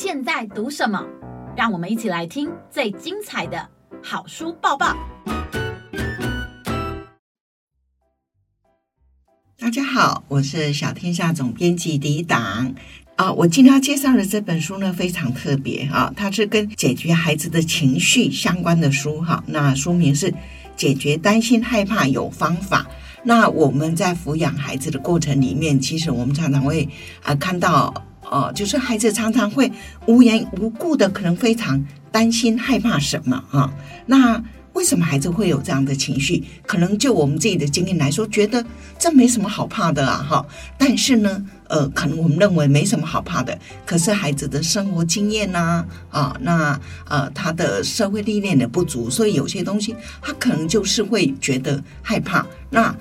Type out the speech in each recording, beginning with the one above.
现在读什么？让我们一起来听最精彩的好书抱抱。大家好，我是小天下总编辑李党啊。我今天要介绍的这本书呢，非常特别啊，它是跟解决孩子的情绪相关的书哈。那书名是《解决担心害怕有方法》。那我们在抚养孩子的过程里面，其实我们常常会啊看到，呃，就是孩子常常会无缘无故的可能非常担心害怕什么啊。那为什么孩子会有这样的情绪？可能就我们自己的经验来说，觉得这没什么好怕的啊，哈。但是呢，呃，可能我们认为没什么好怕的。可是孩子的生活经验呐，啊，那呃，他的社会历练的不足，所以有些东西他可能就是会觉得害怕。那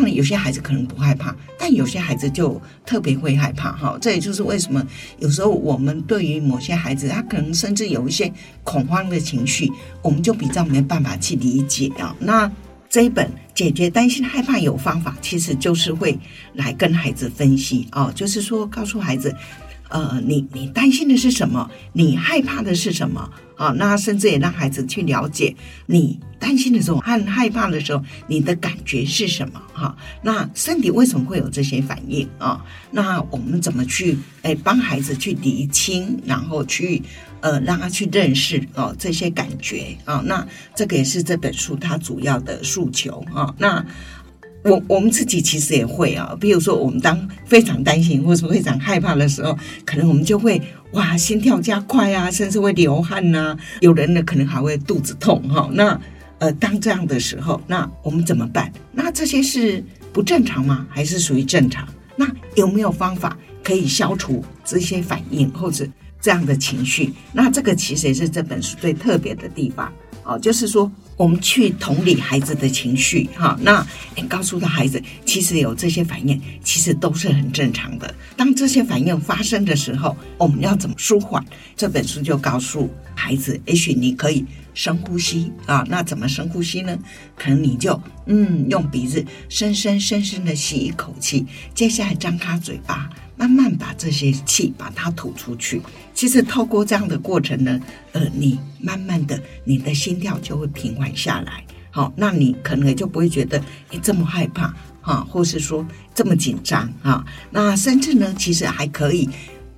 当然，有些孩子可能不害怕，但有些孩子就特别会害怕哈。这也就是为什么有时候我们对于某些孩子，他可能甚至有一些恐慌的情绪，我们就比较没办法去理解啊。那这一本解决担心害怕有方法，其实就是会来跟孩子分析哦，就是说告诉孩子。呃，你你担心的是什么？你害怕的是什么？啊，那甚至也让孩子去了解你担心的时候和害怕的时候，你的感觉是什么？哈，那身体为什么会有这些反应啊？那我们怎么去哎帮孩子去理清，然后去呃让他去认识哦这些感觉啊？那这个也是这本书它主要的诉求啊。那。我我们自己其实也会啊，比如说我们当非常担心或者非常害怕的时候，可能我们就会哇心跳加快啊，甚至会流汗呐。有人呢可能还会肚子痛哈。那呃当这样的时候，那我们怎么办？那这些是不正常吗？还是属于正常？那有没有方法可以消除这些反应或者这样的情绪？那这个其实也是这本书最特别的地方。哦，就是说，我们去同理孩子的情绪，哈，那你告诉他孩子，其实有这些反应，其实都是很正常的。当这些反应发生的时候，我们要怎么舒缓？这本书就告诉孩子，也许你可以深呼吸啊。那怎么深呼吸呢？可能你就嗯，用鼻子深深深深的吸一口气，接下来张开嘴巴。慢慢把这些气把它吐出去。其实透过这样的过程呢，呃，你慢慢的你的心跳就会平缓下来。好，那你可能也就不会觉得你这么害怕哈，或是说这么紧张啊。那甚至呢，其实还可以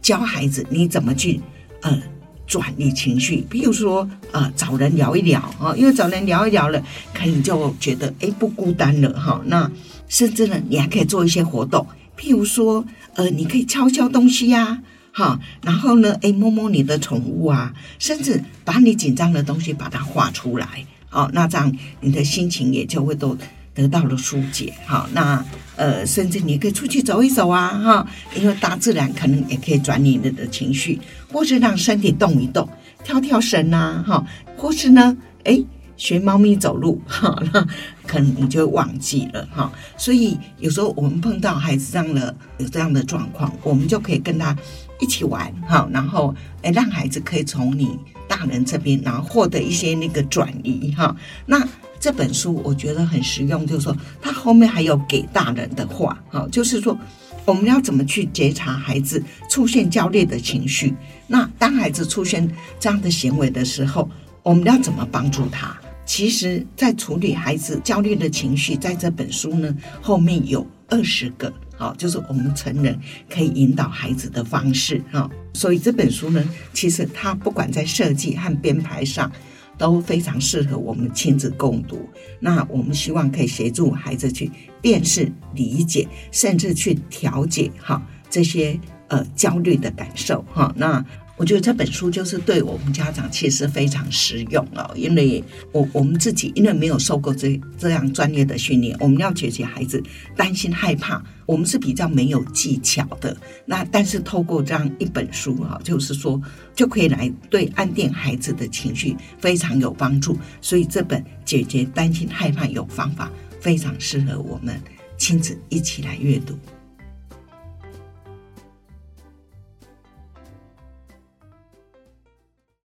教孩子你怎么去呃转移情绪。比如说呃找人聊一聊啊，因为找人聊一聊了，可能就觉得哎不孤单了哈。那甚至呢，你还可以做一些活动。譬如说，呃，你可以敲敲东西呀，哈，然后呢，哎，摸摸你的宠物啊，甚至把你紧张的东西把它画出来，好，那这样你的心情也就会都得到了疏解，好，那呃，甚至你可以出去走一走啊，哈，因为大自然可能也可以转你的情绪，或是让身体动一动，跳跳绳呐，哈，或是呢，哎。学猫咪走路，哈，那可能你就忘记了，哈。所以有时候我们碰到孩子这样的有这样的状况，我们就可以跟他一起玩，哈，然后哎，让孩子可以从你大人这边，然后获得一些那个转移，哈。那这本书我觉得很实用，就是说它后面还有给大人的话，哈，就是说我们要怎么去觉察孩子出现焦虑的情绪。那当孩子出现这样的行为的时候，我们要怎么帮助他？其实，在处理孩子焦虑的情绪，在这本书呢后面有二十个，好，就是我们成人可以引导孩子的方式，哈。所以这本书呢，其实它不管在设计和编排上，都非常适合我们亲子共读。那我们希望可以协助孩子去辨识、理解，甚至去调节，哈，这些呃焦虑的感受，哈。那。我觉得这本书就是对我们家长其实非常实用哦，因为我我们自己因为没有受过这这样专业的训练，我们要解决孩子担心害怕，我们是比较没有技巧的。那但是透过这样一本书哈，就是说就可以来对安定孩子的情绪非常有帮助。所以这本解决担心害怕有方法，非常适合我们亲子一起来阅读。